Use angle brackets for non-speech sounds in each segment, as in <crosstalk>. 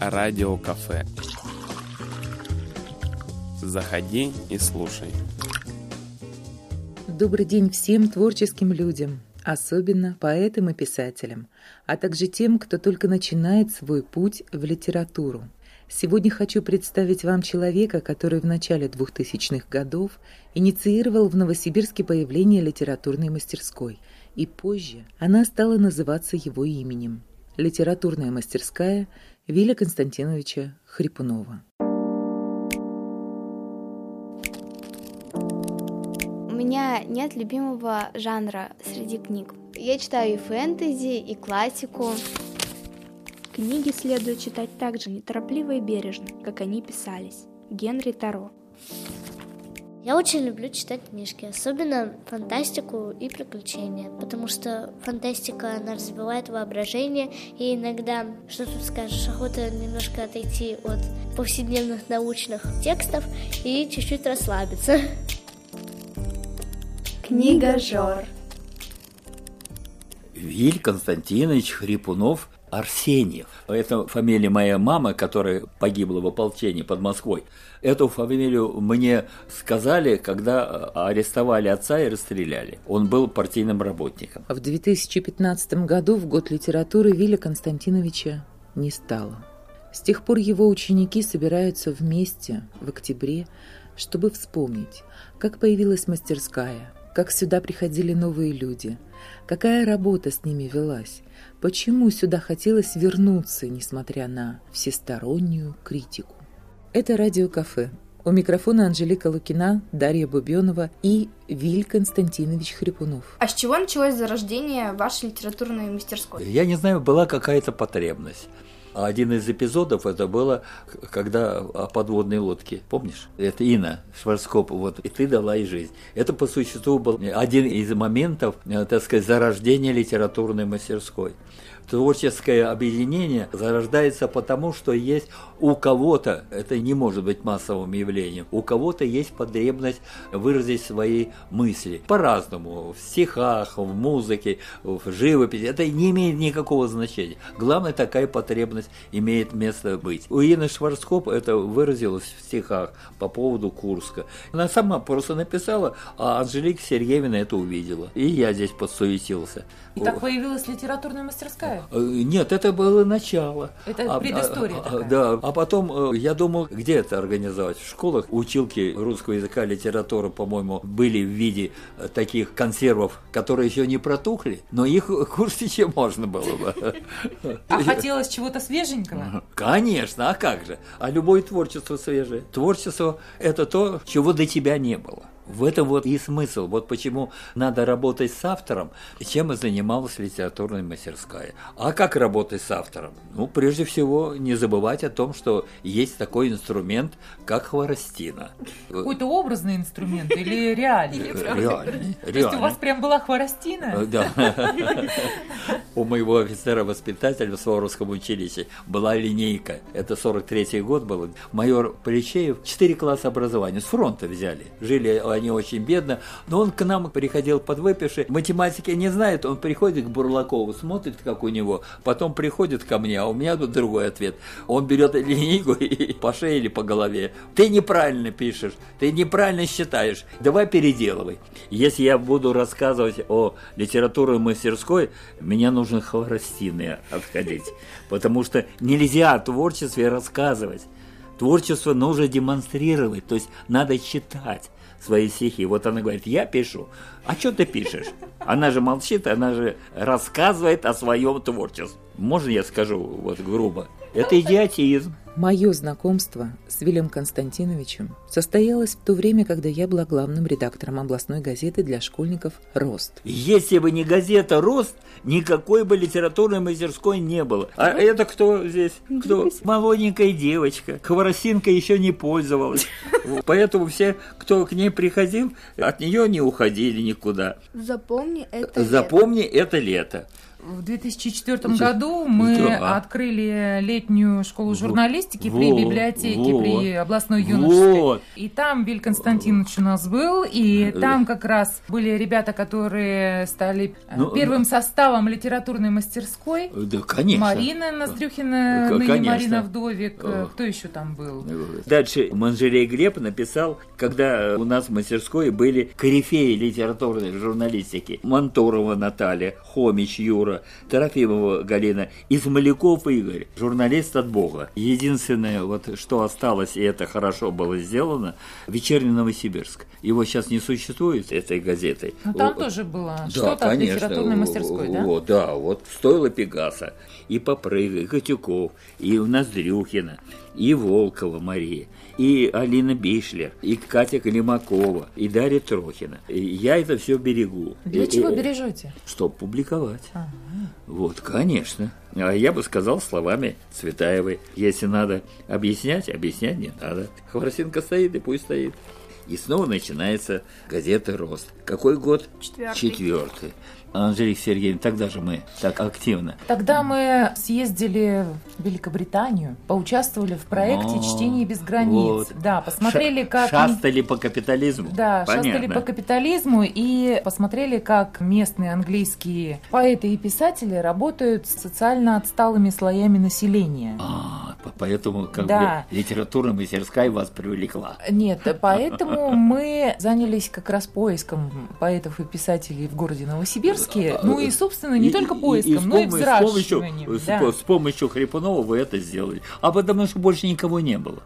радиокафе. Заходи и слушай. Добрый день всем творческим людям, особенно поэтам и писателям, а также тем, кто только начинает свой путь в литературу. Сегодня хочу представить вам человека, который в начале 2000-х годов инициировал в Новосибирске появление литературной мастерской, и позже она стала называться его именем – литературная мастерская Виля Константиновича Хрипунова. У меня нет любимого жанра среди книг. Я читаю и фэнтези, и классику. Книги следует читать так же неторопливо и бережно, как они писались. Генри Таро. Я очень люблю читать книжки, особенно фантастику и приключения, потому что фантастика, она развивает воображение, и иногда, что тут скажешь, охота немножко отойти от повседневных научных текстов и чуть-чуть расслабиться. Книга Жор. Виль Константинович Хрипунов Арсеньев. Это фамилия моей мамы, которая погибла в ополчении под Москвой. Эту фамилию мне сказали, когда арестовали отца и расстреляли. Он был партийным работником. В 2015 году, в год литературы, Виля Константиновича не стало. С тех пор его ученики собираются вместе в октябре, чтобы вспомнить, как появилась мастерская, как сюда приходили новые люди, какая работа с ними велась, почему сюда хотелось вернуться, несмотря на всестороннюю критику. Это радиокафе. У микрофона Анжелика Лукина, Дарья Бубенова и Виль Константинович Хрипунов. А с чего началось зарождение вашей литературной мастерской? Я не знаю, была какая-то потребность. А один из эпизодов это было, когда о подводной лодке, помнишь? Это Инна Шварцкоп, вот, и ты дала ей жизнь. Это по существу был один из моментов, э, так сказать, зарождения литературной мастерской творческое объединение зарождается потому, что есть у кого-то, это не может быть массовым явлением, у кого-то есть потребность выразить свои мысли по-разному, в стихах, в музыке, в живописи. Это не имеет никакого значения. Главное, такая потребность имеет место быть. У Ины Шварцкоп это выразилось в стихах по поводу Курска. Она сама просто написала, а Анжелика Сергеевна это увидела. И я здесь подсуетился. И так появилась литературная мастерская? Э, нет, это было начало. Это а, предыстория а, такая. Да, а потом э, я думал, где это организовать? В школах училки русского языка, литературы, по-моему, были в виде э, таких консервов, которые еще не протухли, но их кушать еще можно было бы. А хотелось чего-то свеженького? Конечно, а как же? А любое творчество свежее. Творчество – это то, чего до тебя не было. В этом вот и смысл. Вот почему надо работать с автором, чем и занималась литературная мастерская. А как работать с автором? Ну, прежде всего, не забывать о том, что есть такой инструмент, как хворостина. Какой-то образный инструмент или <laughs> реальный? Реальный. То есть у вас прям была хворостина? Да. <laughs> У моего офицера-воспитателя в Суворовском училище была линейка. Это 43-й год был. Майор Поличеев, 4 класса образования, с фронта взяли. Жили они очень бедно, но он к нам приходил подвыпивший, математики не знает, он приходит к Бурлакову, смотрит, как у него, потом приходит ко мне, а у меня тут другой ответ. Он берет линейку <laughs> и по шее или по голове. Ты неправильно пишешь, ты неправильно считаешь, давай переделывай. Если я буду рассказывать о литературной мастерской, меня нужно хворостины отходить, потому что нельзя о творчестве рассказывать. Творчество нужно демонстрировать, то есть надо читать свои стихи. Вот она говорит, я пишу. А что ты пишешь? Она же молчит, она же рассказывает о своем творчестве. Можно я скажу вот грубо? Это идиотизм. Мое знакомство с Вилем Константиновичем состоялось в то время, когда я была главным редактором областной газеты для школьников «Рост». Если бы не газета «Рост», никакой бы литературной мастерской не было. А это кто здесь? Кто? Молоденькая девочка. Хворостинка еще не пользовалась. <laughs> Поэтому все, кто к ней приходил, от нее не уходили никуда. Запомни это Запомни это лето. В 2004 году мы Да. открыли летнюю школу журналистики при вот, библиотеке, вот, при областной юношеской. Вот. И там Виль Константинович у нас был, и там как раз были ребята, которые стали э, Ну, первым составом литературной мастерской. Да, конечно. Марина Ноздрюхина, ныне конечно. Марина Вдовик. Э, Э. Кто еще там был? Дальше Манжелей Глеб написал, когда у нас в мастерской были корифеи литературной журналистики. Монторова Наталья, Хомич Юра, Трофимова Галина, Измаляков Игорь, журналист от Бога. Единственное, вот что осталось, и это хорошо было сделано, «Вечерний Новосибирск». Его сейчас не существует, этой газетой. Ну, там О, тоже было да, что-то от конечно. литературной мастерской, да? Вот, да, вот стоило Пегаса, и Попрыга, и Котюков, и у нас Дрюхина, и Волкова Мария, и Алина Бишлер, и Катя Климакова, и Дарья Трохина. И я это все берегу. Для И- чего и- бережете? Чтобы публиковать. Вот, конечно. А я бы сказал словами Цветаевой. Если надо объяснять, объяснять не надо. Хворостинка стоит, и пусть стоит. И снова начинается газета «Рост». Какой год? Четвертый. Четвертый. Анжелика Сергеевна, тогда же мы так активно. Тогда мы съездили в Великобританию, поучаствовали в проекте О, «Чтение без границ». вот. Да, посмотрели, Ша- как... Шастали по капитализму. Да, шастали Понятно. по капитализму и посмотрели, как местные английские поэты и писатели работают с социально отсталыми слоями населения. А, поэтому как Да. бы литературная мастерская вас привлекла. Нет, поэтому мы занялись как раз поиском поэтов и писателей в городе Новосибирске. Ну и, собственно, не И- только и- и поиском, но и помощью- с помощью, взращиванием. с, да. с помощью Хрипунова вы это сделали. А потому что больше никого не было.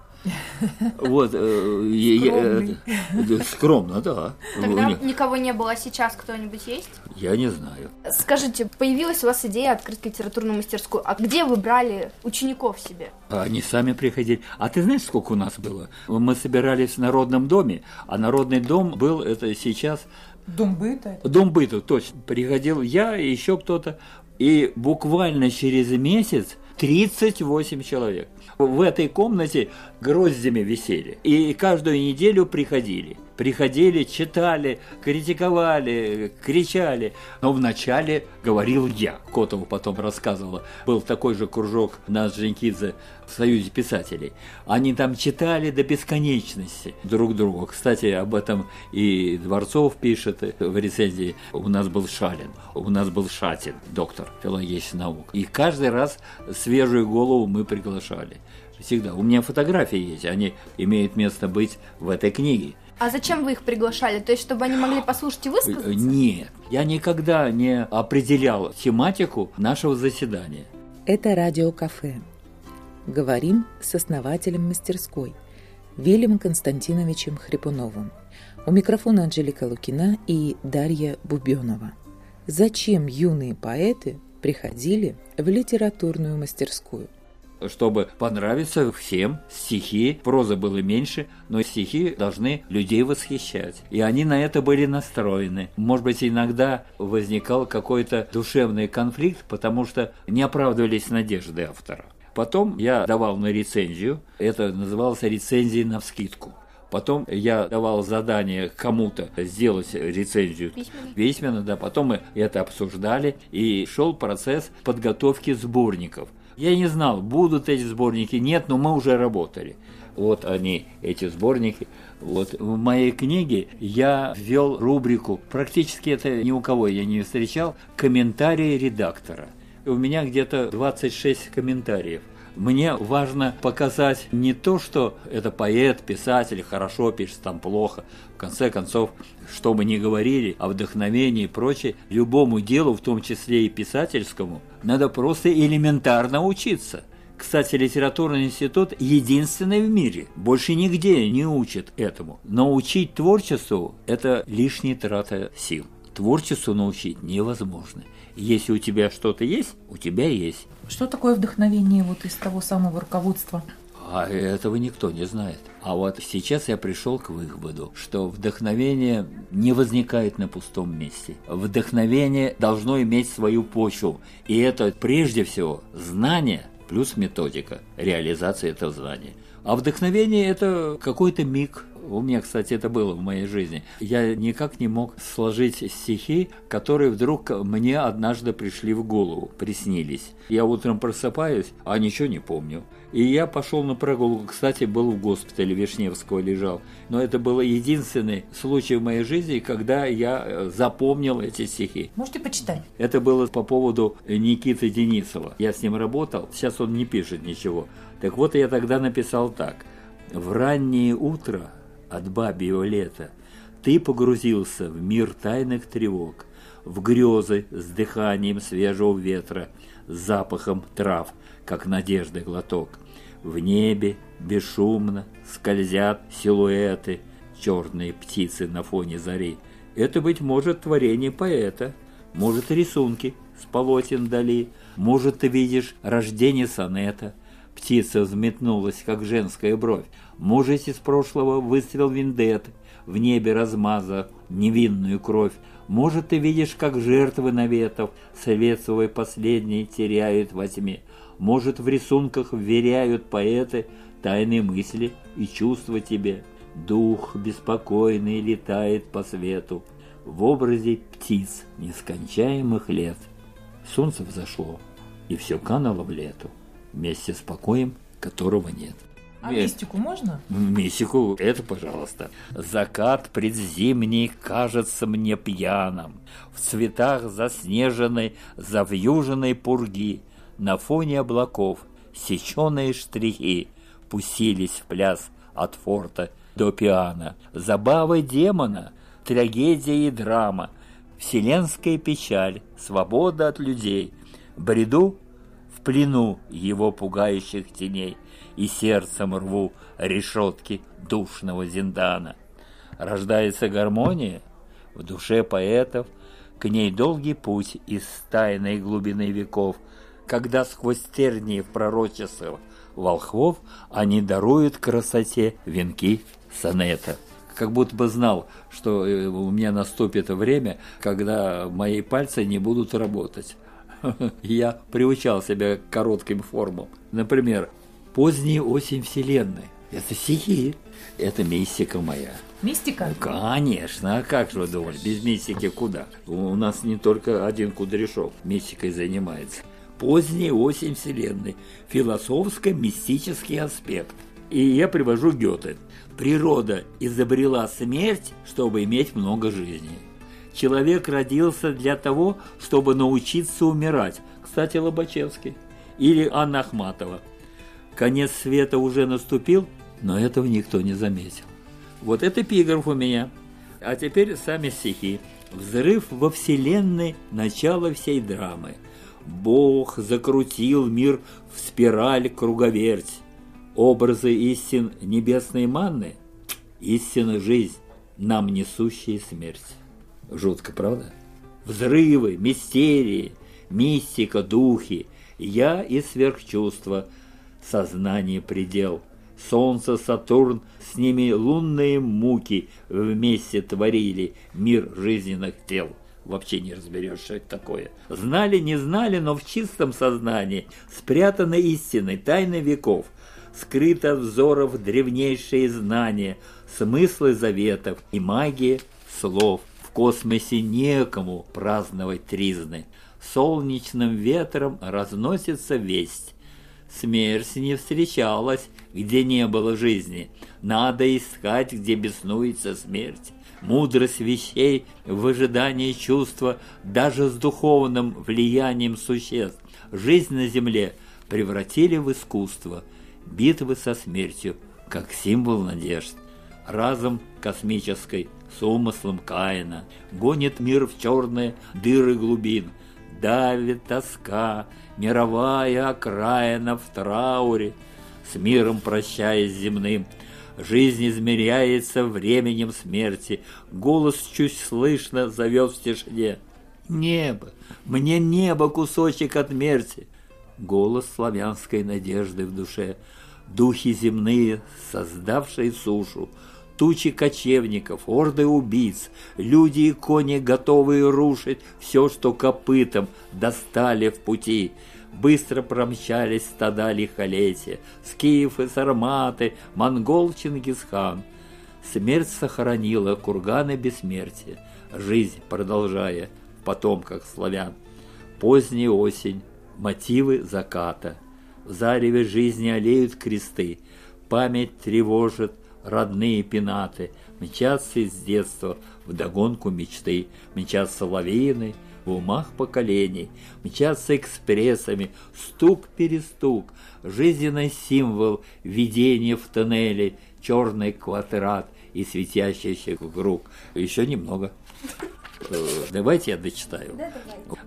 Вот. э, да, Скромно, да. Тогда Не- никого не было, а сейчас кто-нибудь есть? Я не знаю. Скажите, появилась у вас идея открыть литературную мастерскую, а где вы брали учеников себе? А Они сами приходили. А ты знаешь, сколько у нас было? Мы собирались в Народном доме, а Народный дом был, это сейчас Дом быта. Дом быта, точно. Приходил я и еще кто-то. И буквально через месяц 38 человек. В этой комнате гроздями висели. И каждую неделю приходили. Приходили, читали, критиковали, кричали. Но вначале говорил я. Котову потом рассказывала. Был такой же кружок на Дженкидзе в Союзе писателей. Они там читали до бесконечности друг другу. Кстати, об этом и Дворцов пишет в рецензии. У нас был Шалин, у нас был Шатин, доктор филологических наук. И каждый раз свежую голову мы приглашали. Всегда. У меня фотографии есть, они имеют место быть в этой книге. А зачем вы их приглашали? То есть, чтобы они могли послушать и высказаться? Нет, я никогда не определял тематику нашего заседания. Это радиокафе. Говорим с основателем мастерской Вилем Константиновичем Хрипуновым. У микрофона Анжелика Лукина и Дарья Бубенова. Зачем юные поэты приходили в литературную мастерскую? Чтобы понравиться всем, стихи, прозы было меньше, но стихи должны людей восхищать. И они на это были настроены. Может быть, иногда возникал какой-то душевный конфликт, потому что не оправдывались надежды автора. Потом я давал на рецензию, это называлось рецензией на вскидку. Потом я давал задание кому-то сделать рецензию Письменно? письменно, да, потом мы это обсуждали, и шел процесс подготовки сборников. Я не знал, будут эти сборники, нет, но мы уже работали. Вот они, эти сборники. Вот в моей книге я ввел рубрику, практически это ни у кого я не встречал, комментарии редактора. У меня где-то 26 комментариев. Мне важно показать не то, что это поэт, писатель, хорошо пишет, там плохо. В конце концов, что мы ни говорили о вдохновении и прочее, любому делу, в том числе и писательскому, надо просто элементарно учиться. Кстати, литературный институт единственный в мире. Больше нигде не учат этому. Научить творчеству – это лишняя трата сил. Творчеству научить невозможно. Если у тебя что-то есть, у тебя есть. Что такое вдохновение вот из того самого руководства? А этого никто не знает. А вот сейчас я пришел к выводу, что вдохновение не возникает на пустом месте. Вдохновение должно иметь свою почву. И это прежде всего знание плюс методика реализации этого знания. А вдохновение – это какой-то миг, У меня, кстати, это было в моей жизни. Я никак не мог сложить стихи, которые вдруг мне однажды пришли в голову, приснились. Я утром просыпаюсь, а ничего не помню. И я пошел на прогулку. Кстати, был в госпитале Вишневского лежал. Но это был единственный случай в моей жизни, когда я э, запомнил эти стихи. Можете почитать? Это было по поводу Никиты Денисова. Я с ним работал, сейчас он не пишет ничего. Так вот, я тогда написал так. «В раннее утро от бабьего лета ты погрузился в мир тайных тревог, в грезы с дыханием свежего ветра, с запахом трав, как надежды глоток. В небе бесшумно скользят силуэты, черные птицы на фоне зари. Это, быть может, творение поэта, может, рисунки с полотен дали, может, ты видишь рождение сонета. Птица взметнулась, как женская бровь. Может, из прошлого выстрел виндеты, в небе размазав невинную кровь. Может, ты видишь, как жертвы наветов совет свой последний теряют во тьме. Может, в рисунках вверяют поэты тайные мысли и чувства тебе. Дух беспокойный летает по свету в образе птиц нескончаемых лет. Солнце взошло, и все кануло в лету, вместе с покоем, которого нет. А мистику можно? Мистику, это пожалуйста. Закат предзимний кажется мне пьяным, В цветах заснеженной, завьюженной пурги — на фоне облаков сеченые штрихи пустились в пляс от форта до пиано. Забавы демона, трагедия и драма, вселенская печаль, свобода от людей. Бреду плену его пугающих теней и сердцем рву решетки душного зиндана. Рождается гармония в душе поэтов, к ней долгий путь из тайной глубины веков – когда сквозь тернии в пророчествах волхвов они даруют красоте венки сонета. Как будто бы знал, что э, у меня наступит время, когда мои пальцы не будут работать. Я приучал себя к коротким формам. Например, «Поздняя осень Вселенной». Это стихи. Это мистика моя. Мистика? Конечно, а как же вы думали, без мистики куда? У нас не только один Кудряшов мистикой занимается поздняя осень Вселенной, философско-мистический аспект. И я привожу Гёте. Природа изобрела смерть, чтобы иметь много жизни. Человек родился для того, чтобы научиться умирать. Кстати, Лобачевский. Или Анна Ахматова. Конец света уже наступил, но этого никто не заметил. Вот это эпиграф у меня. А теперь сами стихи. Взрыв во вселенной – начало всей драмы – Бог закрутил мир в спираль круговерть. Образы истин небесной манны, истина жизнь, нам несущая смерть. Жутко, правда? Взрывы, мистерии, мистика, духи, я и сверхчувство, сознание предел. Солнце, Сатурн, с ними лунные муки вместе творили мир жизненных тел вообще не разберешь, что это такое. Знали, не знали, но в чистом сознании спрятаны истины, тайны веков, скрыто взоров древнейшие знания, смыслы заветов и магия слов. Космосе некому праздновать тризны. Солнечным ветром разносится весть. Смерть не встречалась, где не было жизни. Надо искать, где беснуется смерть мудрость вещей в ожидании чувства даже с духовным влиянием существ. Жизнь на земле превратили в искусство, битвы со смертью, как символ надежд. Разом космической, с умыслом Каина, гонит мир в черные дыры глубин, давит тоска, мировая окраина в трауре, с миром прощаясь земным – Жизнь измеряется временем смерти. Голос чуть слышно зовет в тишине. Небо! Мне небо кусочек от мерти! Голос славянской надежды в душе. Духи земные, создавшие сушу, тучи кочевников, орды убийц, люди и кони, готовые рушить все, что копытом достали в пути — быстро промчались стада лихолетия, скифы, сарматы, монгол Чингисхан. Смерть сохранила курганы бессмертия, жизнь продолжая в потомках славян. Поздняя осень, мотивы заката, в зареве жизни олеют кресты, память тревожит родные пенаты, мчатся из детства в догонку мечты, мчатся лавины в умах поколений, мчатся экспрессами, стук-перестук, жизненный символ видения в тоннеле, черный квадрат и светящийся круг. Еще немного. Э, давайте я дочитаю.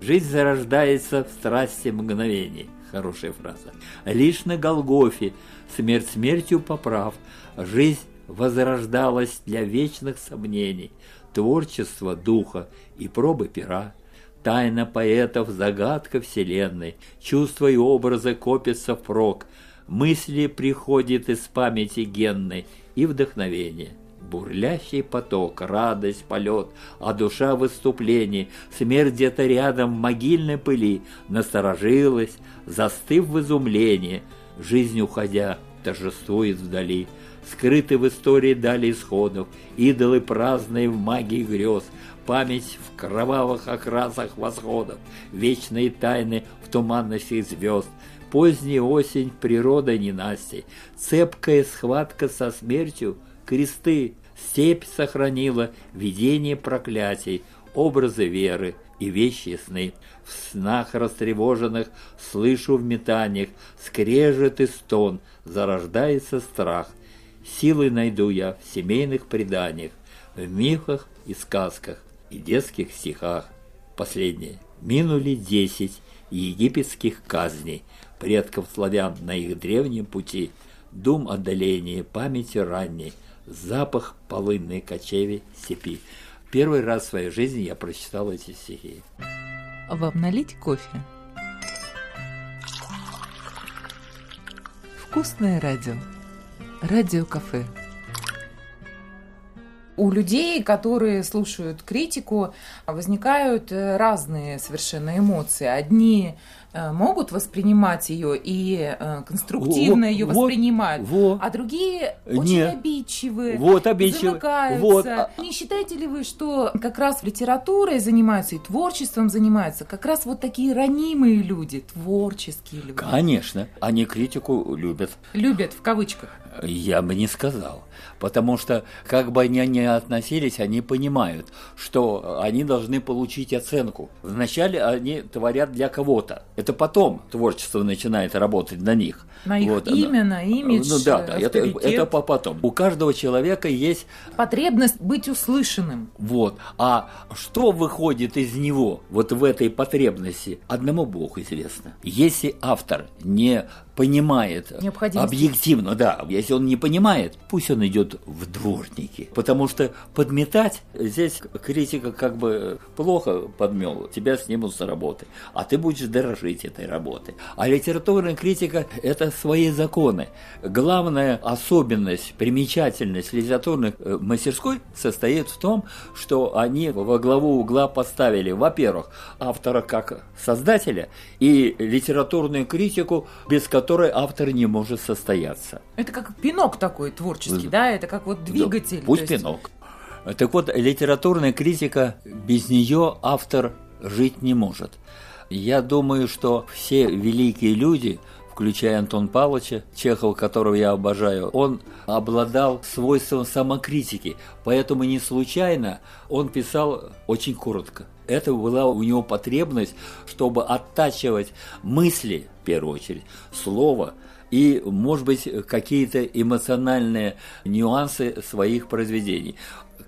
Жизнь зарождается в страсти мгновений. Хорошая фраза. Лишь на Голгофе, смерть смертью поправ, жизнь возрождалась для вечных сомнений, творчество духа и пробы пера. Тайна поэтов, загадка вселенной, чувства и образы копятся впрок, мысли приходят из памяти генной и вдохновение. Бурлящий поток, радость, полет, а душа в смерть где-то рядом в могильной пыли, насторожилась, застыв в изумлении, жизнь уходя, торжествует вдали, скрыты в истории дали исходов, идолы праздные в магии грез, память в кровавых окрасах восходов, вечные тайны в туманности звезд, поздняя осень, природа ненастья, цепкая схватка со смертью, кресты, степь сохранила видение проклятий, образы веры и вещи сны. В снах растревоженных слышу в метаниях скрежет и стон, зарождается страх. Силы найду я в семейных преданиях, в мифах и сказках, и детских стихах. Последнее. Минули десять египетских казней, предков славян на их древнем пути, дум отдаления, памяти ранней, запах полынной кочеви степи. Первый раз в своей жизни я прочитал эти стихи. Вам налить кофе? Вкусное радио. Радио-кафе у людей, которые слушают критику, возникают э, разные совершенно эмоции. Одни могут воспринимать ее и э, конструктивно ее вот, воспринимают, во. а другие очень Нет. обидчивые, Вот обидчивые. замыкаются. Вот, а- Не считаете ли вы, что как раз литературой занимаются и творчеством занимаются как раз вот такие ранимые люди, творческие люди? Конечно, они критику любят. Любят в кавычках. Я бы не сказал. Потому что, как бы они ни относились, они понимают, что они должны получить оценку. Вначале они творят для кого-то. Это потом творчество начинает работать на них. На их имя, на имидж, Ну да, да, это, это по потом. У каждого человека есть Потребность быть услышанным. вот. А что выходит из него, вот в этой потребности, одному Богу известно. Если автор не понимает объективно, да, если он не понимает, пусть он идет в дворники. Потому что подметать, здесь критика как бы плохо подмел, тебя снимут с работы, а ты будешь дорожить этой работой. А литературная критика – это свои законы. Главная особенность, примечательность литературной э, мастерской состоит в том, что они во главу угла поставили, во-первых, автора как создателя и литературную критику, без которой автор не может состояться. Это как пинок такой творческий, да? Это как вот двигатель. Да, пусть есть- пинок. Так вот, литературная критика, без нее автор жить не может. Я думаю, что все великие люди, включая Антон Павловича, Чехова, которого я обожаю, он обладал свойством самокритики, поэтому не случайно он писал очень коротко. Это была у него потребность, чтобы оттачивать мысли, в первую очередь, слово, и, может быть, какие-то эмоциональные нюансы своих произведений.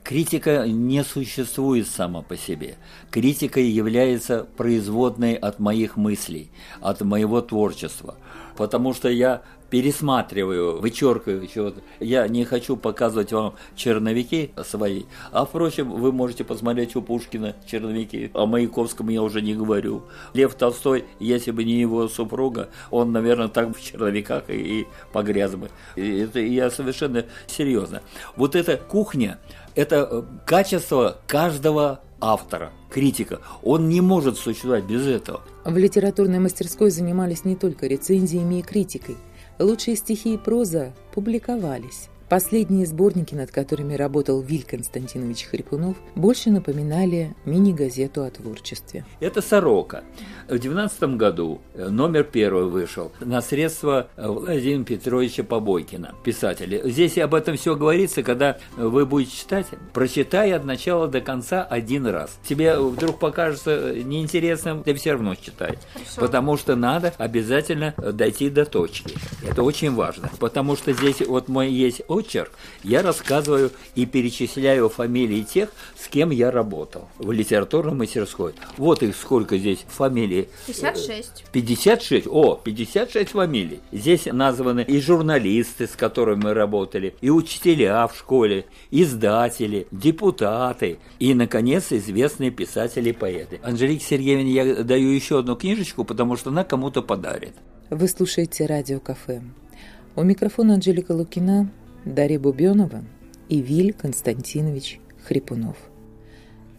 Критика не существует сама по себе. Критика является производной от моих мыслей, от моего творчества. Потому что я пересматриваю, вычеркиваю чего-то. Я не хочу показывать вам черновики свои. А, впрочем, вы можете посмотреть у Пушкина черновики. О Маяковском я уже не говорю. Лев Толстой, если бы не его супруга, он, наверное, так в черновиках и, и погряз бы. И это я совершенно серьезно. Вот эта кухня, это э, качество каждого автора, критика. Он не может существовать без этого. В литературной мастерской занимались не только рецензиями и критикой. Лучшие стихи и проза публиковались. Последние сборники, над которыми работал Виль Константинович Хрипунов, больше напоминали мини-газету о творчестве. Это «Сорока». В 19 году э, номер первый вышел на средства Владимира Петровича Побойкина, писателя. Здесь об этом все говорится, когда вы будете читать, прочитай от начала до конца один раз. Тебе вдруг покажется неинтересным, ты все равно читай. Хорошо. Потому что надо обязательно дойти до точки. Это очень важно. Потому что здесь вот мой есть очерк, я рассказываю и перечисляю фамилии тех, с кем я работал в литературной мастерской. Вот их сколько здесь фамилий. 56. 56? О, 56 фамилий. Здесь названы и журналисты, с которыми мы работали, и учителя в школе, издатели, депутаты, и, наконец, известные писатели и поэты. Анжелике Сергеевне я даю еще одну книжечку, потому что она кому-то подарит. Вы слушаете радио «Кафе». У микрофона Анжелика Лукина, Дарья Бубенова и Виль Константинович Хрипунов.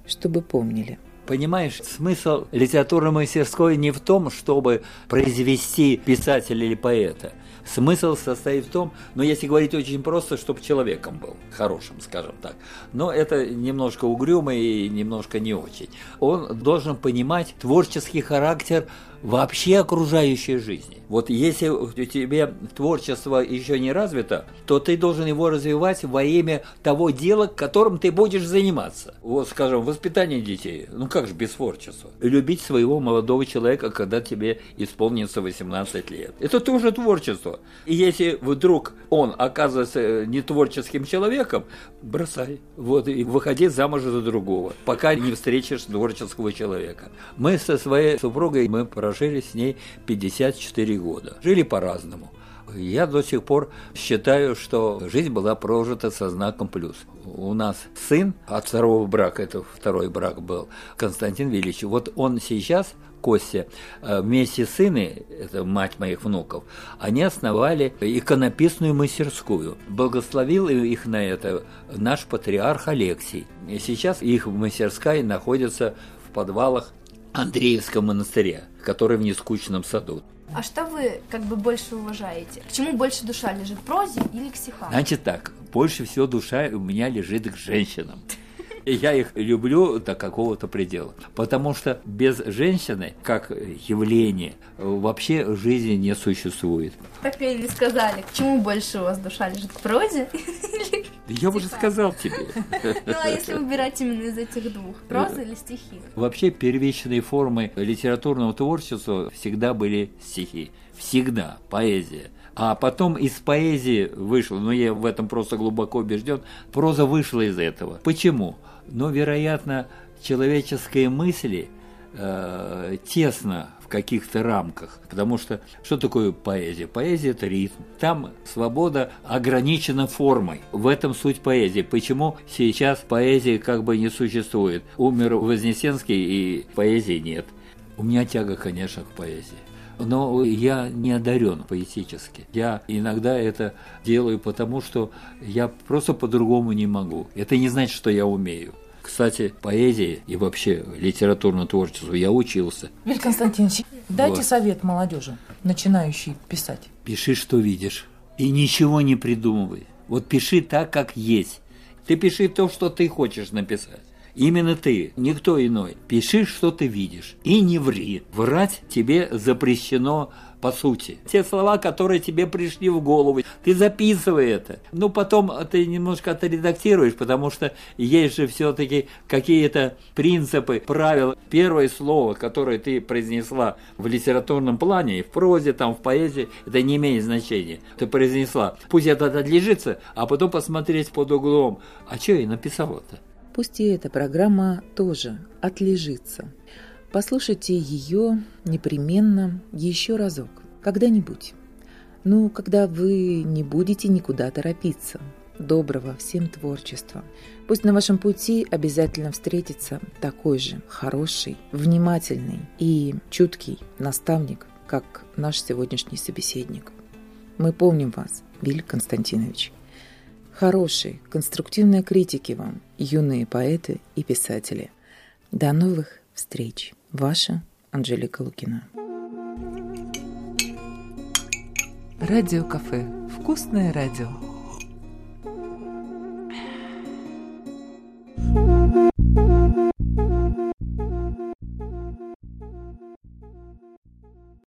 Чтобы помнили – Понимаешь, смысл литературной мастерской не в том, чтобы произвести писателя или поэта. Смысл состоит в том, но если говорить очень просто, чтобы человеком был, хорошим, скажем так. Но это немножко угрюмо и немножко не очень. Он должен понимать творческий характер вообще окружающей жизни. Вот если у тебя творчество еще не развито, то ты должен его развивать во имя того дела, которым ты будешь заниматься. Вот, скажем, воспитание детей. Ну как же без творчества? Любить своего молодого человека, когда тебе исполнится 18 лет. Это тоже творчество. И если вдруг он оказывается не творческим человеком, бросай. Вот, и выходи замуж за другого, пока не встретишь творческого человека. Мы со своей супругой, мы прожили с ней 54 года. Жили по-разному. Я до сих пор считаю, что жизнь была прожита со знаком плюс. У нас сын от второго брака, это второй брак был, Константин Величий. Вот он сейчас Костя, э, вместе с сыной, это мать моих внуков, они основали иконописную мастерскую. Благословил их на это наш патриарх Алексий. И сейчас их мастерская находится в подвалах Андреевского монастыря, который в Нескучном саду. А что вы как бы больше уважаете? К чему больше душа лежит, к прозе или к стихам? Значит так, больше всего душа у меня лежит к женщинам. И я их люблю до какого-то предела. Потому что без женщины, как явление, вообще жизни не существует. Так и сказали, к чему больше у вас душа лежит, к прозе <laughs> я уже сказал тебе. <laughs> Ну, а если выбирать именно из этих двух, проза или стихи? Вообще, первичные формы литературного творчества всегда были стихи. Всегда. Поэзия. А потом из поэзии вышло, но я в этом просто глубоко убежден, проза вышла из этого. Почему? но, вероятно, человеческие мысли э, тесно каких-то рамках. Потому что что такое поэзия? Поэзия – это ритм. Там свобода ограничена формой. В этом суть поэзии. Почему сейчас поэзии как бы не существует? Умер Вознесенский и поэзии нет. У меня тяга, конечно, к поэзии но я не одарен поэтически. Я иногда это делаю потому, что я просто по-другому не могу. Это не значит, что я умею. Кстати, поэзии и вообще литературному творчеству я учился. Виль Константинович, дайте вот. совет молодежи, начинающей писать. Пиши, что видишь, и ничего не придумывай. Вот пиши так, как есть. Ты пиши то, что ты хочешь написать. Именно ты, никто иной. Пиши, что ты видишь, и не ври. Врать тебе запрещено по сути. Те слова, которые тебе пришли в голову, ты записывай это. Ну, потом ты немножко отредактируешь, потому что есть же все-таки какие-то принципы, правила. Первое слово, которое ты произнесла в литературном плане, в прозе, там, в поэзии, это не имеет значения. Ты произнесла. Пусть это отлежится, а потом посмотреть под углом. А что я написала-то? Пусть и эта программа тоже отлежится. Послушайте ее непременно еще разок, когда-нибудь. Ну, когда вы не будете никуда торопиться. Доброго всем творчества. Пусть на вашем пути обязательно встретится такой же хороший, внимательный и чуткий наставник, как наш сегодняшний собеседник. Мы помним вас, Виль Константинович. Хорошей, конструктивной критики вам, юные поэты и писатели. До новых встреч! Ваша Анжелика Лукина. Радио кафе. Вкусное радио.